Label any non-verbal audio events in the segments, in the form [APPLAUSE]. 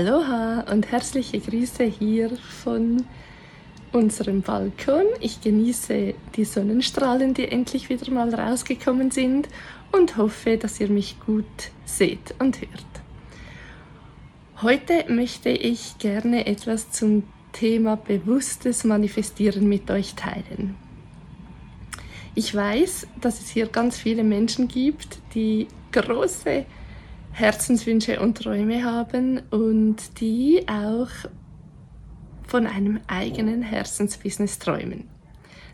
Aloha und herzliche Grüße hier von unserem Balkon. Ich genieße die Sonnenstrahlen, die endlich wieder mal rausgekommen sind und hoffe, dass ihr mich gut seht und hört. Heute möchte ich gerne etwas zum Thema bewusstes Manifestieren mit euch teilen. Ich weiß, dass es hier ganz viele Menschen gibt, die große Herzenswünsche und Träume haben und die auch von einem eigenen Herzensbusiness träumen.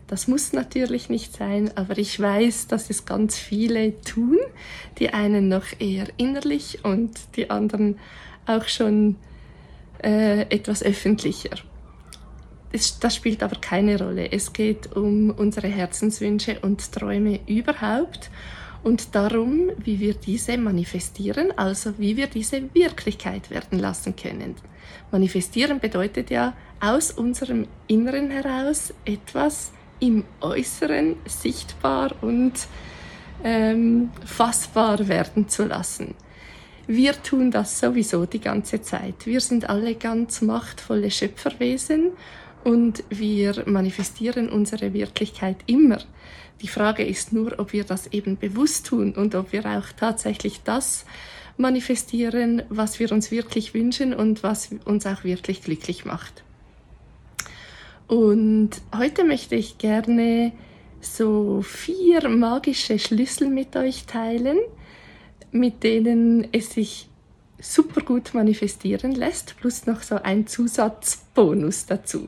Das muss natürlich nicht sein, aber ich weiß, dass es ganz viele tun, die einen noch eher innerlich und die anderen auch schon äh, etwas öffentlicher. Das, das spielt aber keine Rolle. Es geht um unsere Herzenswünsche und Träume überhaupt und darum, wie wir diese manifestieren, also wie wir diese Wirklichkeit werden lassen können. Manifestieren bedeutet ja aus unserem Inneren heraus etwas im Äußeren sichtbar und ähm, fassbar werden zu lassen. Wir tun das sowieso die ganze Zeit. Wir sind alle ganz machtvolle Schöpferwesen und wir manifestieren unsere Wirklichkeit immer. Die Frage ist nur, ob wir das eben bewusst tun und ob wir auch tatsächlich das manifestieren, was wir uns wirklich wünschen und was uns auch wirklich glücklich macht. Und heute möchte ich gerne so vier magische Schlüssel mit euch teilen, mit denen es sich super gut manifestieren lässt, plus noch so ein Zusatzbonus dazu.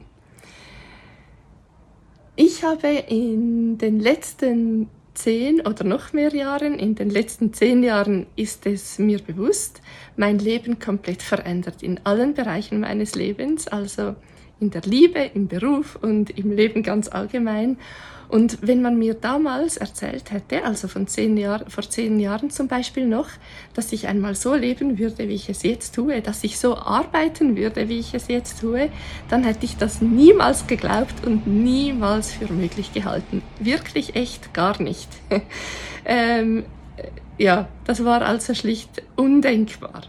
Ich habe in den letzten zehn oder noch mehr Jahren, in den letzten zehn Jahren ist es mir bewusst, mein Leben komplett verändert in allen Bereichen meines Lebens, also in der Liebe, im Beruf und im Leben ganz allgemein. Und wenn man mir damals erzählt hätte, also von zehn Jahr, vor zehn Jahren zum Beispiel noch, dass ich einmal so leben würde, wie ich es jetzt tue, dass ich so arbeiten würde, wie ich es jetzt tue, dann hätte ich das niemals geglaubt und niemals für möglich gehalten. Wirklich echt gar nicht. [LAUGHS] ähm, ja, das war also schlicht undenkbar.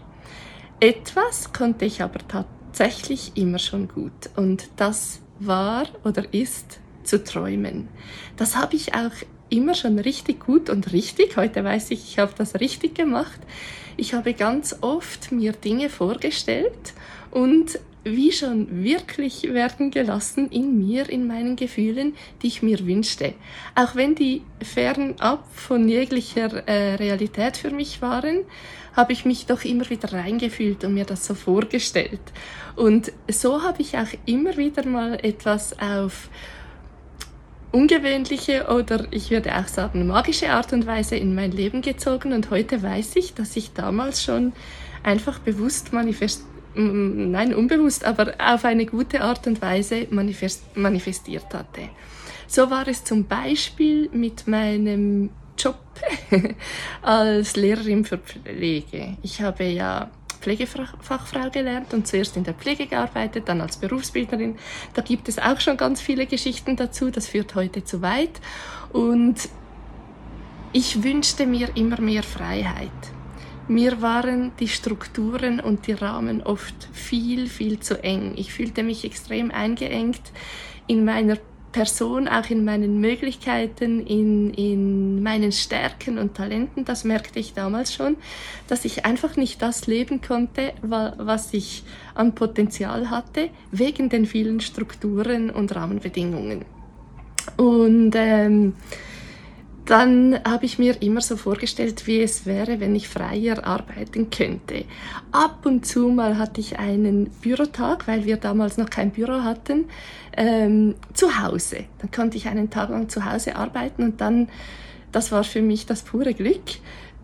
Etwas konnte ich aber tatsächlich immer schon gut und das war oder ist zu träumen. Das habe ich auch immer schon richtig gut und richtig. Heute weiß ich, ich habe das richtig gemacht. Ich habe ganz oft mir Dinge vorgestellt und wie schon wirklich werden gelassen in mir, in meinen Gefühlen, die ich mir wünschte. Auch wenn die fernab von jeglicher äh, Realität für mich waren, habe ich mich doch immer wieder reingefühlt und mir das so vorgestellt. Und so habe ich auch immer wieder mal etwas auf ungewöhnliche oder ich würde auch sagen magische Art und Weise in mein Leben gezogen und heute weiß ich, dass ich damals schon einfach bewusst manifest nein unbewusst, aber auf eine gute Art und Weise manifest manifestiert hatte. So war es zum Beispiel mit meinem Job [LAUGHS] als Lehrerin für Pflege. Ich habe ja Pflegefachfrau gelernt und zuerst in der Pflege gearbeitet, dann als Berufsbildnerin. Da gibt es auch schon ganz viele Geschichten dazu, das führt heute zu weit. Und ich wünschte mir immer mehr Freiheit. Mir waren die Strukturen und die Rahmen oft viel, viel zu eng. Ich fühlte mich extrem eingeengt in meiner Person, auch in meinen Möglichkeiten, in, in meinen Stärken und Talenten, das merkte ich damals schon, dass ich einfach nicht das leben konnte, was ich an Potenzial hatte, wegen den vielen Strukturen und Rahmenbedingungen. Und ähm, dann habe ich mir immer so vorgestellt, wie es wäre, wenn ich freier arbeiten könnte. Ab und zu mal hatte ich einen Bürotag, weil wir damals noch kein Büro hatten, ähm, zu Hause. Dann konnte ich einen Tag lang zu Hause arbeiten und dann, das war für mich das pure Glück.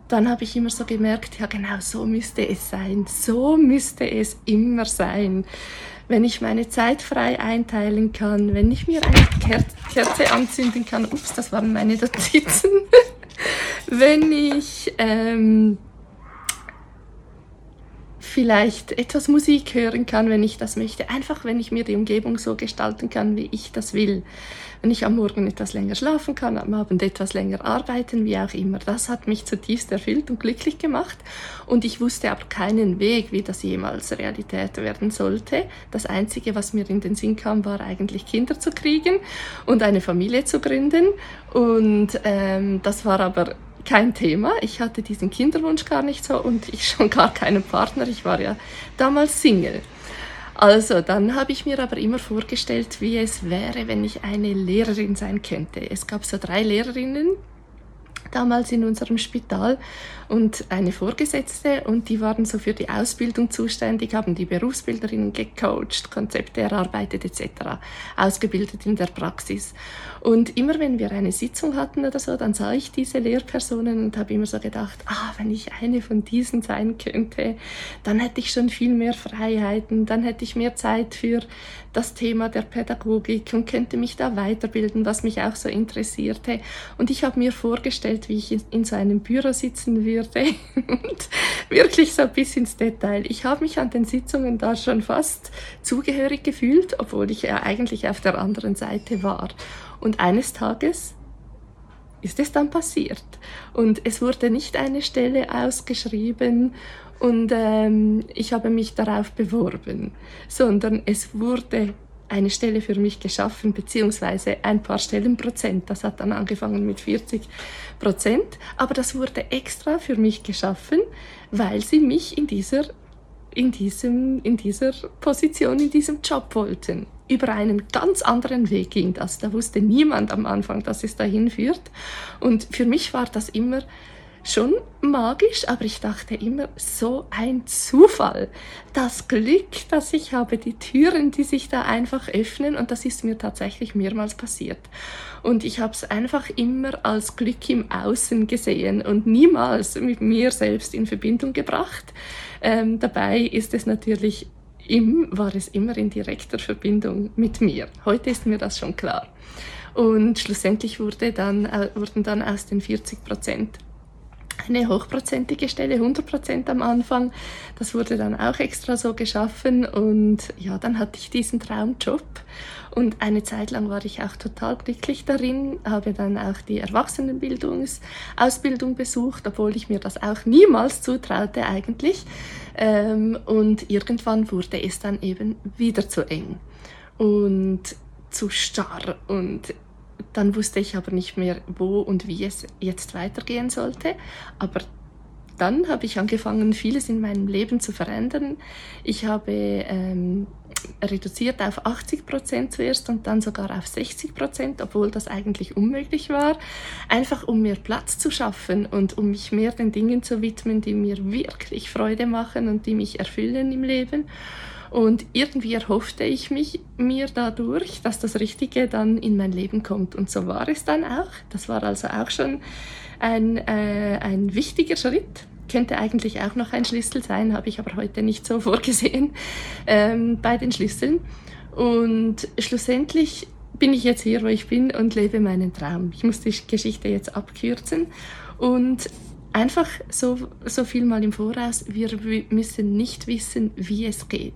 Dann habe ich immer so gemerkt, ja genau, so müsste es sein, so müsste es immer sein wenn ich meine Zeit frei einteilen kann, wenn ich mir eine Kerze anzünden kann, ups, das waren meine Notizen, [LAUGHS] wenn ich ähm, vielleicht etwas Musik hören kann, wenn ich das möchte. Einfach, wenn ich mir die Umgebung so gestalten kann, wie ich das will. Wenn ich am Morgen etwas länger schlafen kann, am Abend etwas länger arbeiten, wie auch immer. Das hat mich zutiefst erfüllt und glücklich gemacht. Und ich wusste aber keinen Weg, wie das jemals Realität werden sollte. Das Einzige, was mir in den Sinn kam, war eigentlich Kinder zu kriegen und eine Familie zu gründen. Und ähm, das war aber kein Thema. Ich hatte diesen Kinderwunsch gar nicht so und ich schon gar keinen Partner. Ich war ja damals Single. Also, dann habe ich mir aber immer vorgestellt, wie es wäre, wenn ich eine Lehrerin sein könnte. Es gab so drei Lehrerinnen, damals in unserem Spital und eine Vorgesetzte und die waren so für die Ausbildung zuständig, haben die Berufsbilderinnen gecoacht, Konzepte erarbeitet etc., ausgebildet in der Praxis. Und immer wenn wir eine Sitzung hatten oder so, dann sah ich diese Lehrpersonen und habe immer so gedacht, ah, wenn ich eine von diesen sein könnte, dann hätte ich schon viel mehr Freiheiten, dann hätte ich mehr Zeit für das Thema der Pädagogik und könnte mich da weiterbilden, was mich auch so interessierte. Und ich habe mir vorgestellt, wie ich in so einem Büro sitzen würde [LAUGHS] und wirklich so bis ins Detail. Ich habe mich an den Sitzungen da schon fast zugehörig gefühlt, obwohl ich ja eigentlich auf der anderen Seite war. Und eines Tages ist es dann passiert. Und es wurde nicht eine Stelle ausgeschrieben und ähm, ich habe mich darauf beworben, sondern es wurde eine Stelle für mich geschaffen, beziehungsweise ein paar Stellenprozent. Das hat dann angefangen mit 40 Prozent, aber das wurde extra für mich geschaffen, weil sie mich in dieser, in diesem, in dieser Position, in diesem Job wollten. Über einen ganz anderen Weg ging das. Da wusste niemand am Anfang, dass es dahin führt. Und für mich war das immer schon magisch, aber ich dachte immer, so ein Zufall. Das Glück, das ich habe, die Türen, die sich da einfach öffnen und das ist mir tatsächlich mehrmals passiert. Und ich habe es einfach immer als Glück im Außen gesehen und niemals mit mir selbst in Verbindung gebracht. Ähm, dabei ist es natürlich im, war es immer in direkter Verbindung mit mir. Heute ist mir das schon klar. Und schlussendlich wurde dann, äh, wurden dann aus den 40 Prozent eine hochprozentige Stelle, 100 am Anfang. Das wurde dann auch extra so geschaffen und ja, dann hatte ich diesen Traumjob und eine Zeit lang war ich auch total glücklich darin, habe dann auch die Erwachsenenbildungsausbildung besucht, obwohl ich mir das auch niemals zutraute eigentlich. Ähm, und irgendwann wurde es dann eben wieder zu eng und zu starr und dann wusste ich aber nicht mehr, wo und wie es jetzt weitergehen sollte. Aber dann habe ich angefangen, vieles in meinem Leben zu verändern. Ich habe ähm, reduziert auf 80 Prozent zuerst und dann sogar auf 60 Prozent, obwohl das eigentlich unmöglich war. Einfach um mir Platz zu schaffen und um mich mehr den Dingen zu widmen, die mir wirklich Freude machen und die mich erfüllen im Leben. Und irgendwie erhoffte ich mich mir dadurch, dass das Richtige dann in mein Leben kommt. Und so war es dann auch. Das war also auch schon ein, äh, ein wichtiger Schritt. Könnte eigentlich auch noch ein Schlüssel sein, habe ich aber heute nicht so [LAUGHS] vorgesehen ähm, bei den Schlüsseln. Und schlussendlich bin ich jetzt hier, wo ich bin und lebe meinen Traum. Ich muss die Geschichte jetzt abkürzen. Und einfach so, so viel mal im Voraus, wir müssen nicht wissen, wie es geht.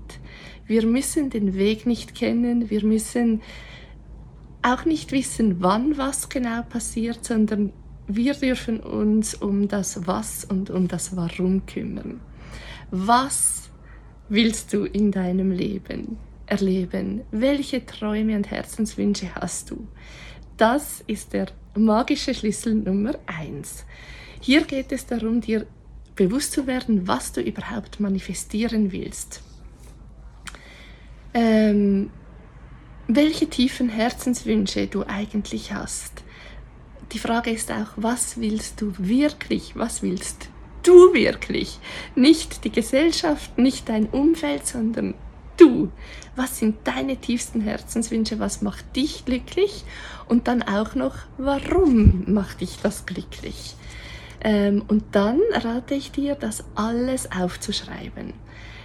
Wir müssen den Weg nicht kennen, wir müssen auch nicht wissen, wann was genau passiert, sondern wir dürfen uns um das Was und um das Warum kümmern. Was willst du in deinem Leben erleben? Welche Träume und Herzenswünsche hast du? Das ist der magische Schlüssel Nummer eins. Hier geht es darum, dir bewusst zu werden, was du überhaupt manifestieren willst. Ähm, welche tiefen Herzenswünsche du eigentlich hast. Die Frage ist auch, was willst du wirklich? Was willst du wirklich? Nicht die Gesellschaft, nicht dein Umfeld, sondern du. Was sind deine tiefsten Herzenswünsche? Was macht dich glücklich? Und dann auch noch, warum macht dich das glücklich? Ähm, und dann rate ich dir, das alles aufzuschreiben.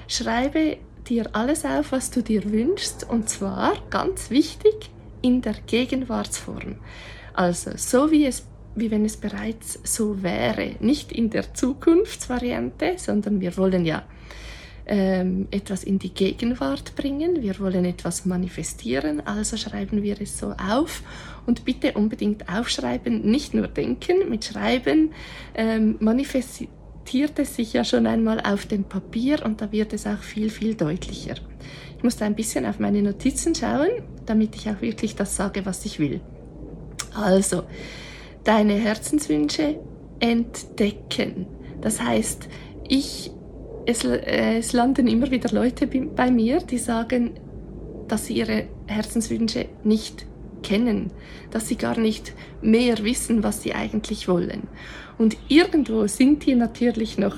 Schreibe dir alles auf, was du dir wünschst, und zwar ganz wichtig in der Gegenwartsform. Also so wie es wie wenn es bereits so wäre, nicht in der Zukunftsvariante, sondern wir wollen ja ähm, etwas in die Gegenwart bringen, wir wollen etwas manifestieren, also schreiben wir es so auf. Und bitte unbedingt aufschreiben, nicht nur denken, mit Schreiben ähm, manifestiert es sich ja schon einmal auf dem Papier und da wird es auch viel, viel deutlicher. Ich musste ein bisschen auf meine Notizen schauen, damit ich auch wirklich das sage, was ich will. Also, deine Herzenswünsche entdecken. Das heißt, ich es, äh, es landen immer wieder Leute bei mir, die sagen, dass sie ihre Herzenswünsche nicht kennen, dass sie gar nicht mehr wissen, was sie eigentlich wollen. Und irgendwo sind die natürlich noch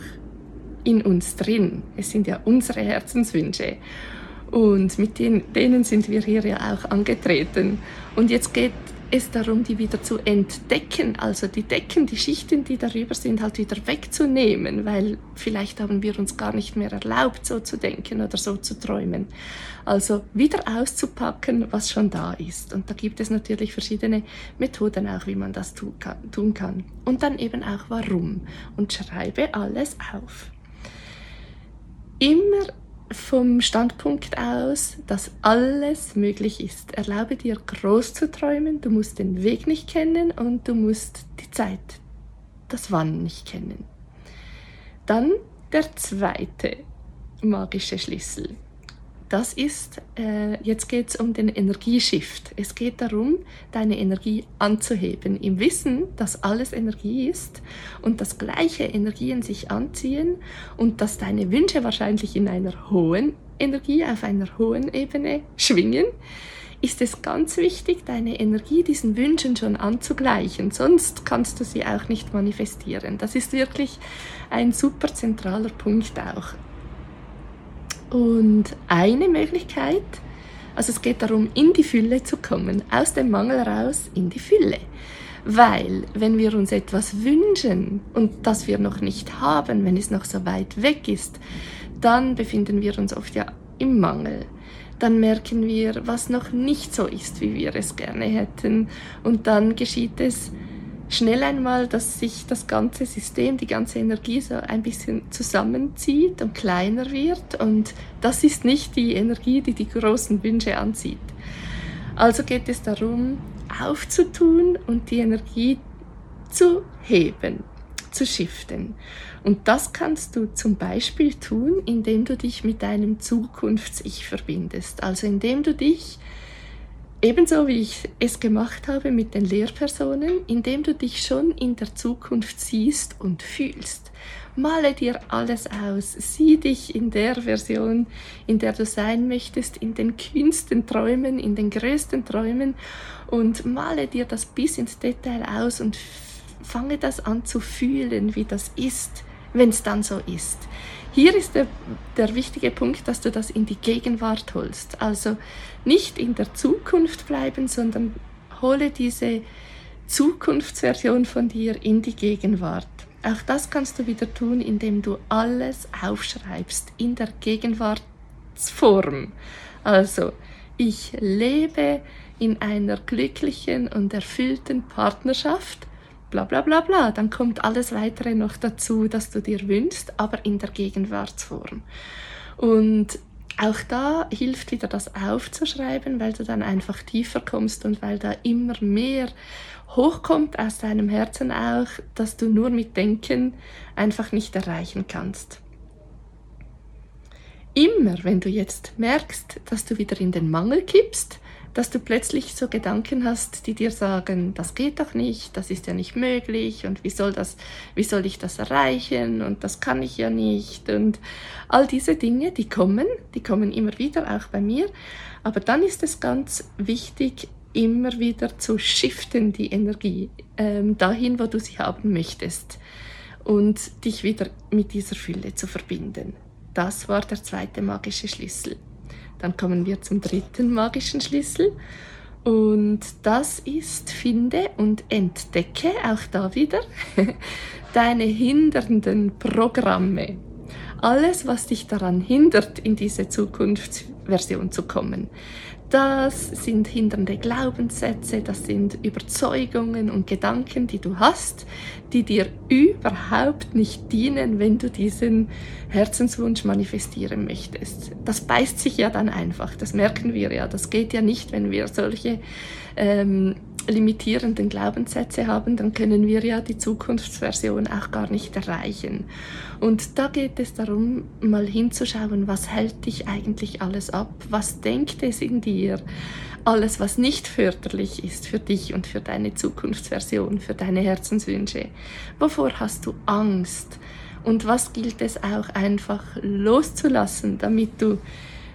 in uns drin. Es sind ja unsere Herzenswünsche. Und mit denen, sind wir hier ja auch angetreten. Und jetzt geht es darum, die wieder zu entdecken, also die Decken, die Schichten, die darüber sind, halt wieder wegzunehmen, weil vielleicht haben wir uns gar nicht mehr erlaubt, so zu denken oder so zu träumen. Also wieder auszupacken, was schon da ist. Und da gibt es natürlich verschiedene Methoden auch, wie man das tun kann. Und dann eben auch warum. Und schreibe alles auf. Immer vom Standpunkt aus, dass alles möglich ist. Erlaube dir groß zu träumen, du musst den Weg nicht kennen und du musst die Zeit, das Wann nicht kennen. Dann der zweite magische Schlüssel das ist, äh, jetzt geht es um den Energieshift. Es geht darum, deine Energie anzuheben, im Wissen, dass alles Energie ist und dass gleiche Energien sich anziehen und dass deine Wünsche wahrscheinlich in einer hohen Energie, auf einer hohen Ebene schwingen, ist es ganz wichtig, deine Energie diesen Wünschen schon anzugleichen, sonst kannst du sie auch nicht manifestieren. Das ist wirklich ein super zentraler Punkt auch. Und eine Möglichkeit, also es geht darum, in die Fülle zu kommen, aus dem Mangel raus in die Fülle. Weil, wenn wir uns etwas wünschen und das wir noch nicht haben, wenn es noch so weit weg ist, dann befinden wir uns oft ja im Mangel. Dann merken wir, was noch nicht so ist, wie wir es gerne hätten. Und dann geschieht es schnell einmal, dass sich das ganze System, die ganze Energie so ein bisschen zusammenzieht und kleiner wird. Und das ist nicht die Energie, die die großen Wünsche anzieht. Also geht es darum, aufzutun und die Energie zu heben, zu shiften. Und das kannst du zum Beispiel tun, indem du dich mit deinem Zukunfts-Ich verbindest. Also indem du dich Ebenso wie ich es gemacht habe mit den Lehrpersonen, indem du dich schon in der Zukunft siehst und fühlst. Male dir alles aus, sieh dich in der Version, in der du sein möchtest, in den kühnsten Träumen, in den größten Träumen. Und male dir das bis ins Detail aus und fange das an zu fühlen, wie das ist, wenn es dann so ist. Hier ist der, der wichtige Punkt, dass du das in die Gegenwart holst. Also nicht in der Zukunft bleiben, sondern hole diese Zukunftsversion von dir in die Gegenwart. Auch das kannst du wieder tun, indem du alles aufschreibst in der Gegenwartsform. Also, ich lebe in einer glücklichen und erfüllten Partnerschaft bla bla bla bla. Dann kommt alles weitere noch dazu, das du dir wünschst, aber in der Gegenwartsform. Und auch da hilft wieder das aufzuschreiben, weil du dann einfach tiefer kommst und weil da immer mehr hochkommt aus deinem Herzen auch, dass du nur mit Denken einfach nicht erreichen kannst. Immer wenn du jetzt merkst, dass du wieder in den Mangel kippst, dass du plötzlich so Gedanken hast, die dir sagen, das geht doch nicht, das ist ja nicht möglich und wie soll das, wie soll ich das erreichen und das kann ich ja nicht und all diese Dinge, die kommen, die kommen immer wieder auch bei mir, aber dann ist es ganz wichtig, immer wieder zu shiften die Energie ähm, dahin, wo du sie haben möchtest und dich wieder mit dieser Fülle zu verbinden. Das war der zweite magische Schlüssel. Dann kommen wir zum dritten magischen Schlüssel. Und das ist, finde und entdecke, auch da wieder, [LAUGHS] deine hindernden Programme. Alles, was dich daran hindert, in diese Zukunftsversion zu kommen. Das sind hindernde Glaubenssätze, das sind Überzeugungen und Gedanken, die du hast, die dir überhaupt nicht dienen, wenn du diesen Herzenswunsch manifestieren möchtest. Das beißt sich ja dann einfach, das merken wir ja. Das geht ja nicht, wenn wir solche ähm, limitierenden Glaubenssätze haben, dann können wir ja die Zukunftsversion auch gar nicht erreichen. Und da geht es darum, mal hinzuschauen, was hält dich eigentlich alles ab? Was denkt es in dir? Alles, was nicht förderlich ist für dich und für deine Zukunftsversion, für deine Herzenswünsche. Wovor hast du Angst? Und was gilt es auch einfach loszulassen, damit du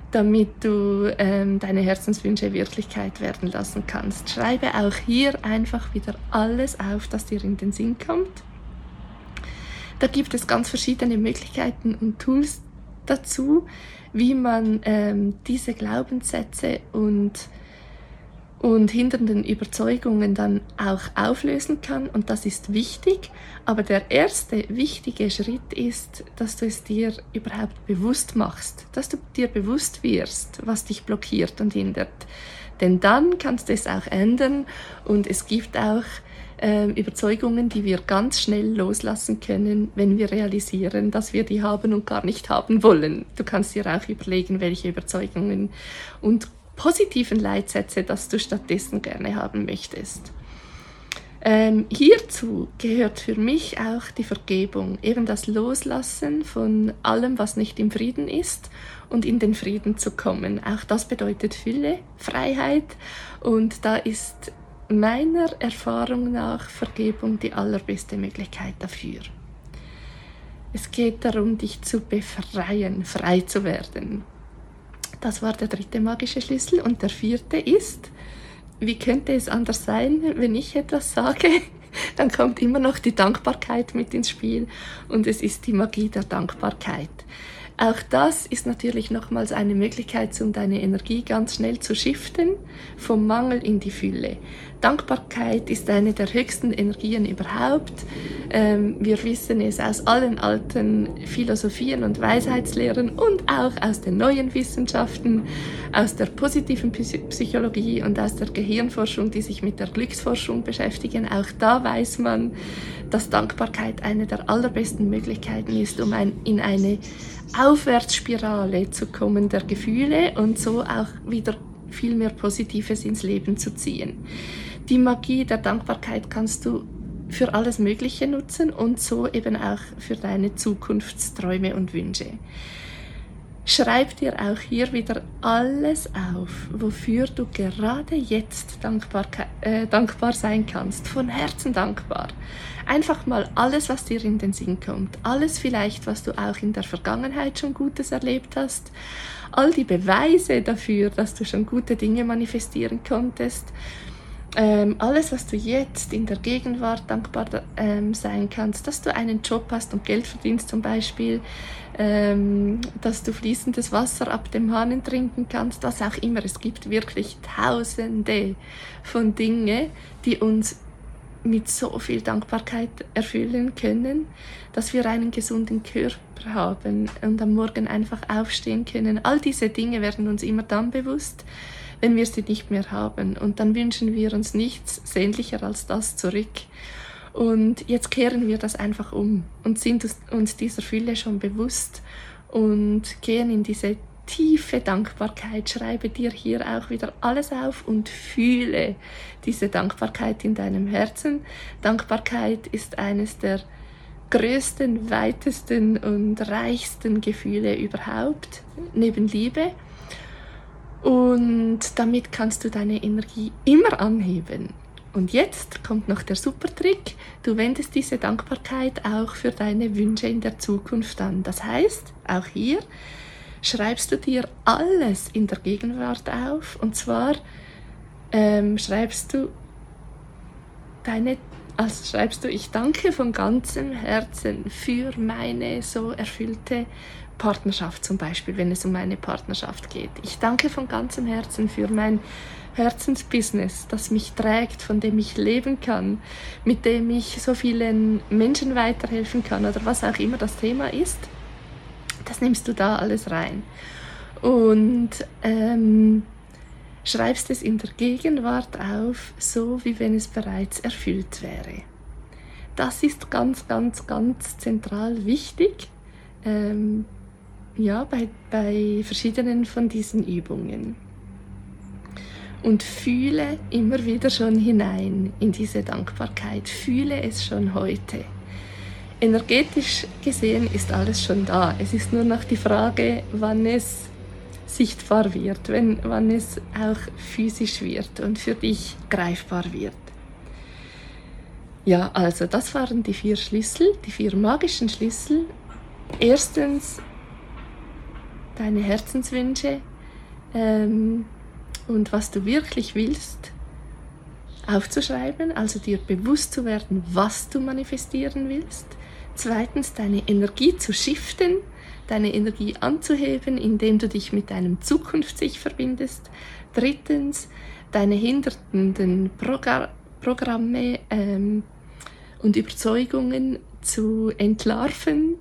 damit du ähm, deine Herzenswünsche Wirklichkeit werden lassen kannst. Schreibe auch hier einfach wieder alles auf, das dir in den Sinn kommt. Da gibt es ganz verschiedene Möglichkeiten und Tools dazu, wie man ähm, diese Glaubenssätze und und hindernden Überzeugungen dann auch auflösen kann. Und das ist wichtig. Aber der erste wichtige Schritt ist, dass du es dir überhaupt bewusst machst, dass du dir bewusst wirst, was dich blockiert und hindert. Denn dann kannst du es auch ändern und es gibt auch äh, Überzeugungen, die wir ganz schnell loslassen können, wenn wir realisieren, dass wir die haben und gar nicht haben wollen. Du kannst dir auch überlegen, welche Überzeugungen und positiven Leitsätze, dass du stattdessen gerne haben möchtest. Ähm, hierzu gehört für mich auch die Vergebung, eben das Loslassen von allem, was nicht im Frieden ist und in den Frieden zu kommen. Auch das bedeutet Fülle, Freiheit und da ist meiner Erfahrung nach Vergebung die allerbeste Möglichkeit dafür. Es geht darum, dich zu befreien, frei zu werden. Das war der dritte magische Schlüssel. Und der vierte ist, wie könnte es anders sein, wenn ich etwas sage? [LAUGHS] Dann kommt immer noch die Dankbarkeit mit ins Spiel und es ist die Magie der Dankbarkeit. Auch das ist natürlich nochmals eine Möglichkeit, um deine Energie ganz schnell zu shiften, vom Mangel in die Fülle. Dankbarkeit ist eine der höchsten Energien überhaupt. Ähm, wir wissen es aus allen alten Philosophien und Weisheitslehren und auch aus den neuen Wissenschaften, aus der positiven Psychologie und aus der Gehirnforschung, die sich mit der Glücksforschung beschäftigen. Auch da weiß man, dass Dankbarkeit eine der allerbesten Möglichkeiten ist, um in eine Aufwärtsspirale zu kommen der Gefühle und so auch wieder viel mehr Positives ins Leben zu ziehen. Die Magie der Dankbarkeit kannst du für alles Mögliche nutzen und so eben auch für deine Zukunftsträume und Wünsche. Schreib dir auch hier wieder alles auf, wofür du gerade jetzt dankbar, äh, dankbar sein kannst, von Herzen dankbar. Einfach mal alles, was dir in den Sinn kommt, alles vielleicht, was du auch in der Vergangenheit schon Gutes erlebt hast, all die Beweise dafür, dass du schon gute Dinge manifestieren konntest ähm, alles, was du jetzt in der Gegenwart dankbar ähm, sein kannst, dass du einen Job hast und Geld verdienst zum Beispiel, ähm, dass du fließendes Wasser ab dem Hahn trinken kannst, was auch immer. Es gibt wirklich tausende von Dingen, die uns mit so viel Dankbarkeit erfüllen können, dass wir einen gesunden Körper haben und am Morgen einfach aufstehen können. All diese Dinge werden uns immer dann bewusst, wenn wir sie nicht mehr haben. Und dann wünschen wir uns nichts sehnlicher als das zurück. Und jetzt kehren wir das einfach um und sind uns dieser Fülle schon bewusst und gehen in diese tiefe Dankbarkeit. Schreibe dir hier auch wieder alles auf und fühle diese Dankbarkeit in deinem Herzen. Dankbarkeit ist eines der größten, weitesten und reichsten Gefühle überhaupt, neben Liebe. Und damit kannst du deine Energie immer anheben. Und jetzt kommt noch der super Trick. Du wendest diese Dankbarkeit auch für deine Wünsche in der Zukunft an. Das heißt, auch hier schreibst du dir alles in der Gegenwart auf. Und zwar ähm, schreibst du deine, also schreibst du, ich danke von ganzem Herzen für meine so erfüllte Partnerschaft zum Beispiel, wenn es um eine Partnerschaft geht. Ich danke von ganzem Herzen für mein Herzensbusiness, das mich trägt, von dem ich leben kann, mit dem ich so vielen Menschen weiterhelfen kann oder was auch immer das Thema ist. Das nimmst du da alles rein. Und ähm, schreibst es in der Gegenwart auf, so wie wenn es bereits erfüllt wäre. Das ist ganz, ganz, ganz zentral wichtig ähm, ja, bei, bei verschiedenen von diesen Übungen. Und fühle immer wieder schon hinein in diese Dankbarkeit. Fühle es schon heute. Energetisch gesehen ist alles schon da. Es ist nur noch die Frage, wann es sichtbar wird, wenn, wann es auch physisch wird und für dich greifbar wird. Ja, also das waren die vier Schlüssel, die vier magischen Schlüssel. Erstens deine Herzenswünsche ähm, und was du wirklich willst aufzuschreiben, also dir bewusst zu werden, was du manifestieren willst. Zweitens deine Energie zu shiften, deine Energie anzuheben, indem du dich mit deinem Zukunftsich verbindest. Drittens deine hindernden Progr Programme ähm, und Überzeugungen zu entlarven,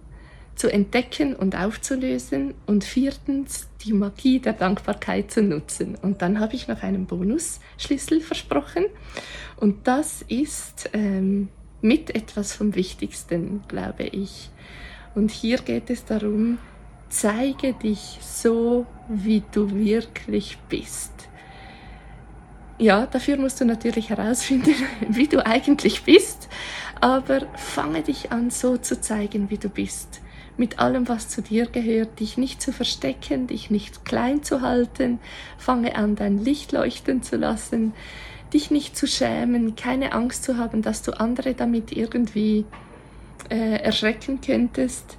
zu entdecken und aufzulösen. Und viertens die Magie der Dankbarkeit zu nutzen. Und dann habe ich noch einen Bonusschlüssel versprochen. Und das ist ähm, mit etwas vom Wichtigsten, glaube ich. Und hier geht es darum, zeige dich so, wie du wirklich bist. Ja, dafür musst du natürlich herausfinden, [LAUGHS] wie du eigentlich bist, aber fange dich an, so zu zeigen, wie du bist. Mit allem, was zu dir gehört, dich nicht zu verstecken, dich nicht klein zu halten, fange an, dein Licht leuchten zu lassen, dich nicht zu schämen, keine Angst zu haben, dass du andere damit irgendwie äh, erschrecken könntest,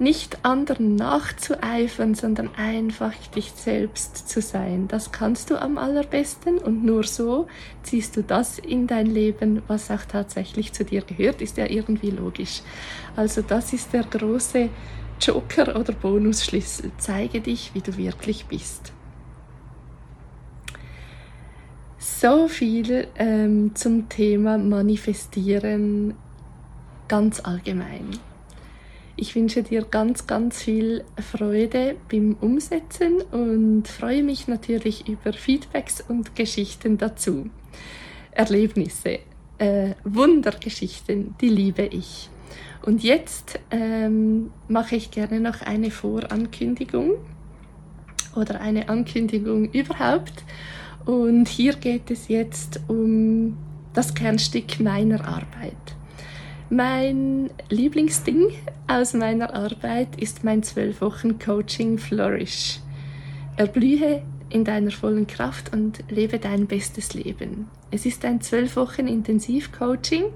nicht anderen nachzueifern, sondern einfach dich selbst zu sein. Das kannst du am allerbesten und nur so ziehst du das in dein Leben, was auch tatsächlich zu dir gehört, ist ja irgendwie logisch. Also das ist der große Joker oder Bonusschlüssel. Zeige dich, wie du wirklich bist. So viel ähm, zum Thema Manifestieren ganz allgemein. Ich wünsche dir ganz, ganz viel Freude beim Umsetzen und freue mich natürlich über Feedbacks und Geschichten dazu. Erlebnisse, äh, Wundergeschichten, die liebe ich. Und jetzt ähm, mache ich gerne noch eine Vorankündigung oder eine Ankündigung überhaupt. Und hier geht es jetzt um das Kernstück meiner Arbeit. Mein Lieblingsding aus meiner Arbeit ist mein 12 Wochen Coaching Flourish. Erblühe in deiner vollen Kraft und lebe dein bestes Leben. Es ist ein 12 Wochen Intensivcoaching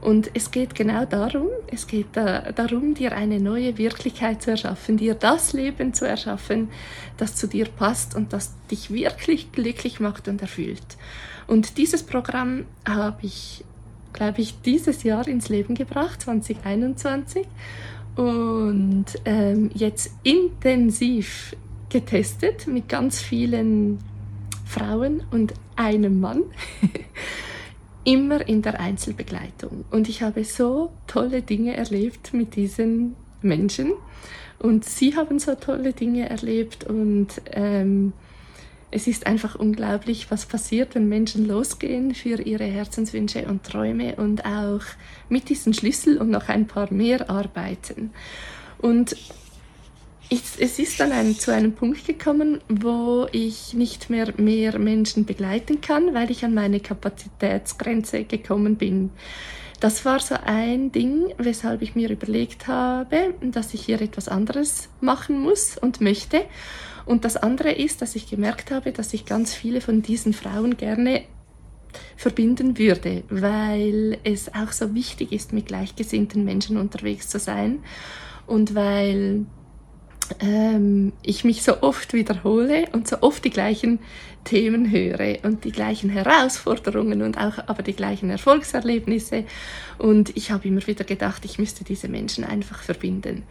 und es geht genau darum, es geht da, darum, dir eine neue Wirklichkeit zu erschaffen, dir das Leben zu erschaffen, das zu dir passt und das dich wirklich glücklich macht und erfüllt. Und dieses Programm habe ich glaube ich, dieses Jahr ins Leben gebracht, 2021. Und ähm, jetzt intensiv getestet mit ganz vielen Frauen und einem Mann. [LAUGHS] Immer in der Einzelbegleitung. Und ich habe so tolle Dinge erlebt mit diesen Menschen. Und sie haben so tolle Dinge erlebt. Und ähm, es ist einfach unglaublich, was passiert, wenn Menschen losgehen für ihre Herzenswünsche und Träume und auch mit diesen Schlüssel und noch ein paar mehr arbeiten. Und es ist dann ein, zu einem Punkt gekommen, wo ich nicht mehr mehr Menschen begleiten kann, weil ich an meine Kapazitätsgrenze gekommen bin. Das war so ein Ding, weshalb ich mir überlegt habe, dass ich hier etwas anderes machen muss und möchte. Und das andere ist, dass ich gemerkt habe, dass ich ganz viele von diesen Frauen gerne verbinden würde, weil es auch so wichtig ist, mit gleichgesinnten Menschen unterwegs zu sein und weil ähm, ich mich so oft wiederhole und so oft die gleichen Themen höre und die gleichen Herausforderungen und auch aber die gleichen Erfolgserlebnisse. Und ich habe immer wieder gedacht, ich müsste diese Menschen einfach verbinden.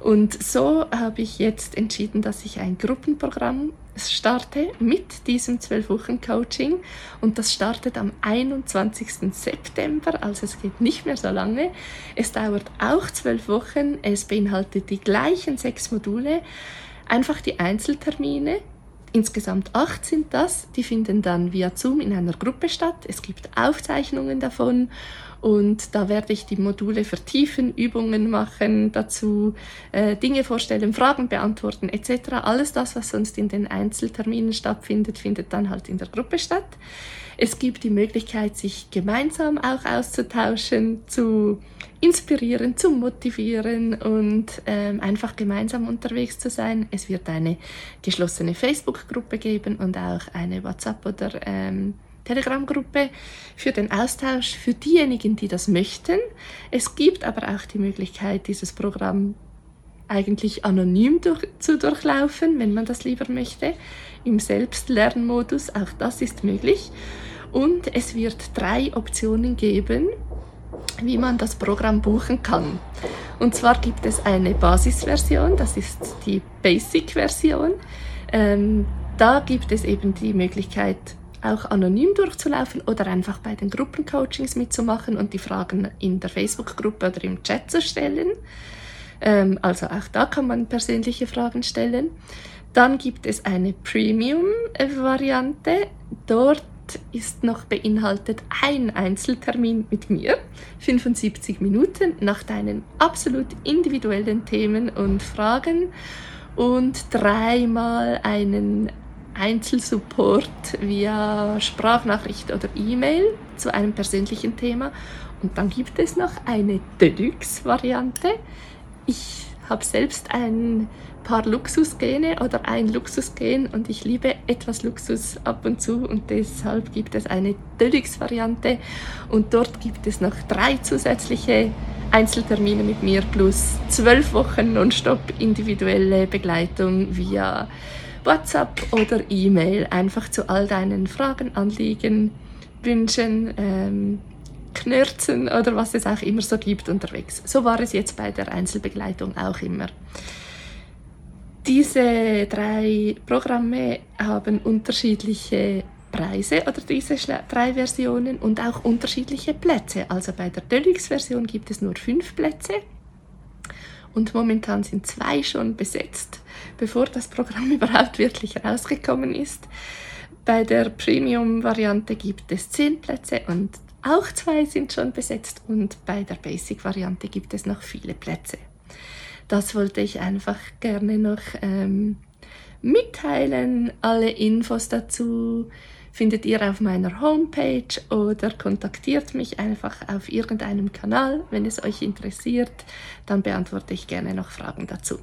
Und so habe ich jetzt entschieden, dass ich ein Gruppenprogramm starte mit diesem 12-Wochen-Coaching. Und das startet am 21. September, also es geht nicht mehr so lange. Es dauert auch 12 Wochen. Es beinhaltet die gleichen sechs Module, einfach die Einzeltermine Insgesamt acht sind das. Die finden dann via Zoom in einer Gruppe statt. Es gibt Aufzeichnungen davon und da werde ich die Module vertiefen, Übungen machen dazu, äh, Dinge vorstellen, Fragen beantworten etc. Alles das, was sonst in den Einzelterminen stattfindet, findet dann halt in der Gruppe statt. Es gibt die Möglichkeit, sich gemeinsam auch auszutauschen, zu inspirieren, zu motivieren und ähm, einfach gemeinsam unterwegs zu sein. Es wird eine geschlossene Facebook-Gruppe geben und auch eine WhatsApp- oder ähm, Telegram-Gruppe für den Austausch für diejenigen, die das möchten. Es gibt aber auch die Möglichkeit, dieses Programm eigentlich anonym durch, zu durchlaufen, wenn man das lieber möchte, im Selbstlernmodus, auch das ist möglich. Und es wird drei Optionen geben, wie man das Programm buchen kann. Und zwar gibt es eine Basisversion, das ist die Basic-Version. Ähm, da gibt es eben die Möglichkeit, auch anonym durchzulaufen oder einfach bei den Gruppencoachings mitzumachen und die Fragen in der Facebook-Gruppe oder im Chat zu stellen. Ähm, also auch da kann man persönliche Fragen stellen. Dann gibt es eine Premium-Variante. Dort ist noch beinhaltet ein Einzeltermin mit mir, 75 Minuten nach deinen absolut individuellen Themen und Fragen und dreimal einen Einzelsupport via Sprachnachricht oder E-Mail zu einem persönlichen Thema. Und dann gibt es noch eine Deluxe-Variante. Ich habe selbst ein paar Luxusgene oder ein Luxusgen und ich liebe etwas Luxus ab und zu und deshalb gibt es eine Deluxe-Variante und dort gibt es noch drei zusätzliche Einzeltermine mit mir plus zwölf Wochen nonstop individuelle Begleitung via WhatsApp oder E-Mail. Einfach zu all deinen Fragen, Anliegen, Wünschen, ähm, Knirzen oder was es auch immer so gibt unterwegs. So war es jetzt bei der Einzelbegleitung auch immer. Diese drei Programme haben unterschiedliche Preise oder diese drei Versionen und auch unterschiedliche Plätze. Also bei der Deluxe-Version gibt es nur fünf Plätze und momentan sind zwei schon besetzt, bevor das Programm [LAUGHS] überhaupt wirklich rausgekommen ist. Bei der Premium-Variante gibt es zehn Plätze und auch zwei sind schon besetzt und bei der Basic-Variante gibt es noch viele Plätze. Das wollte ich einfach gerne noch ähm, mitteilen. Alle Infos dazu findet ihr auf meiner Homepage oder kontaktiert mich einfach auf irgendeinem Kanal. Wenn es euch interessiert, dann beantworte ich gerne noch Fragen dazu.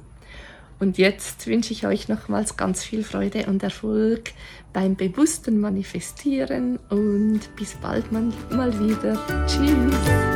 Und jetzt wünsche ich euch nochmals ganz viel Freude und Erfolg beim bewussten Manifestieren und bis bald mal, wieder. Tschüss!